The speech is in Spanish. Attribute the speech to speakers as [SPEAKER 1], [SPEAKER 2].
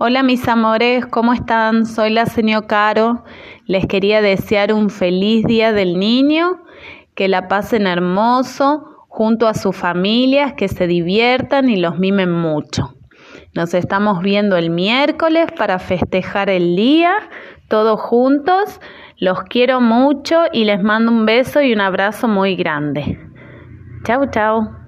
[SPEAKER 1] Hola mis amores, ¿cómo están? Soy la señora Caro. Les quería desear un feliz día del niño, que la pasen hermoso junto a sus familias, que se diviertan y los mimen mucho. Nos estamos viendo el miércoles para festejar el día, todos juntos. Los quiero mucho y les mando un beso y un abrazo muy grande. Chau, chau.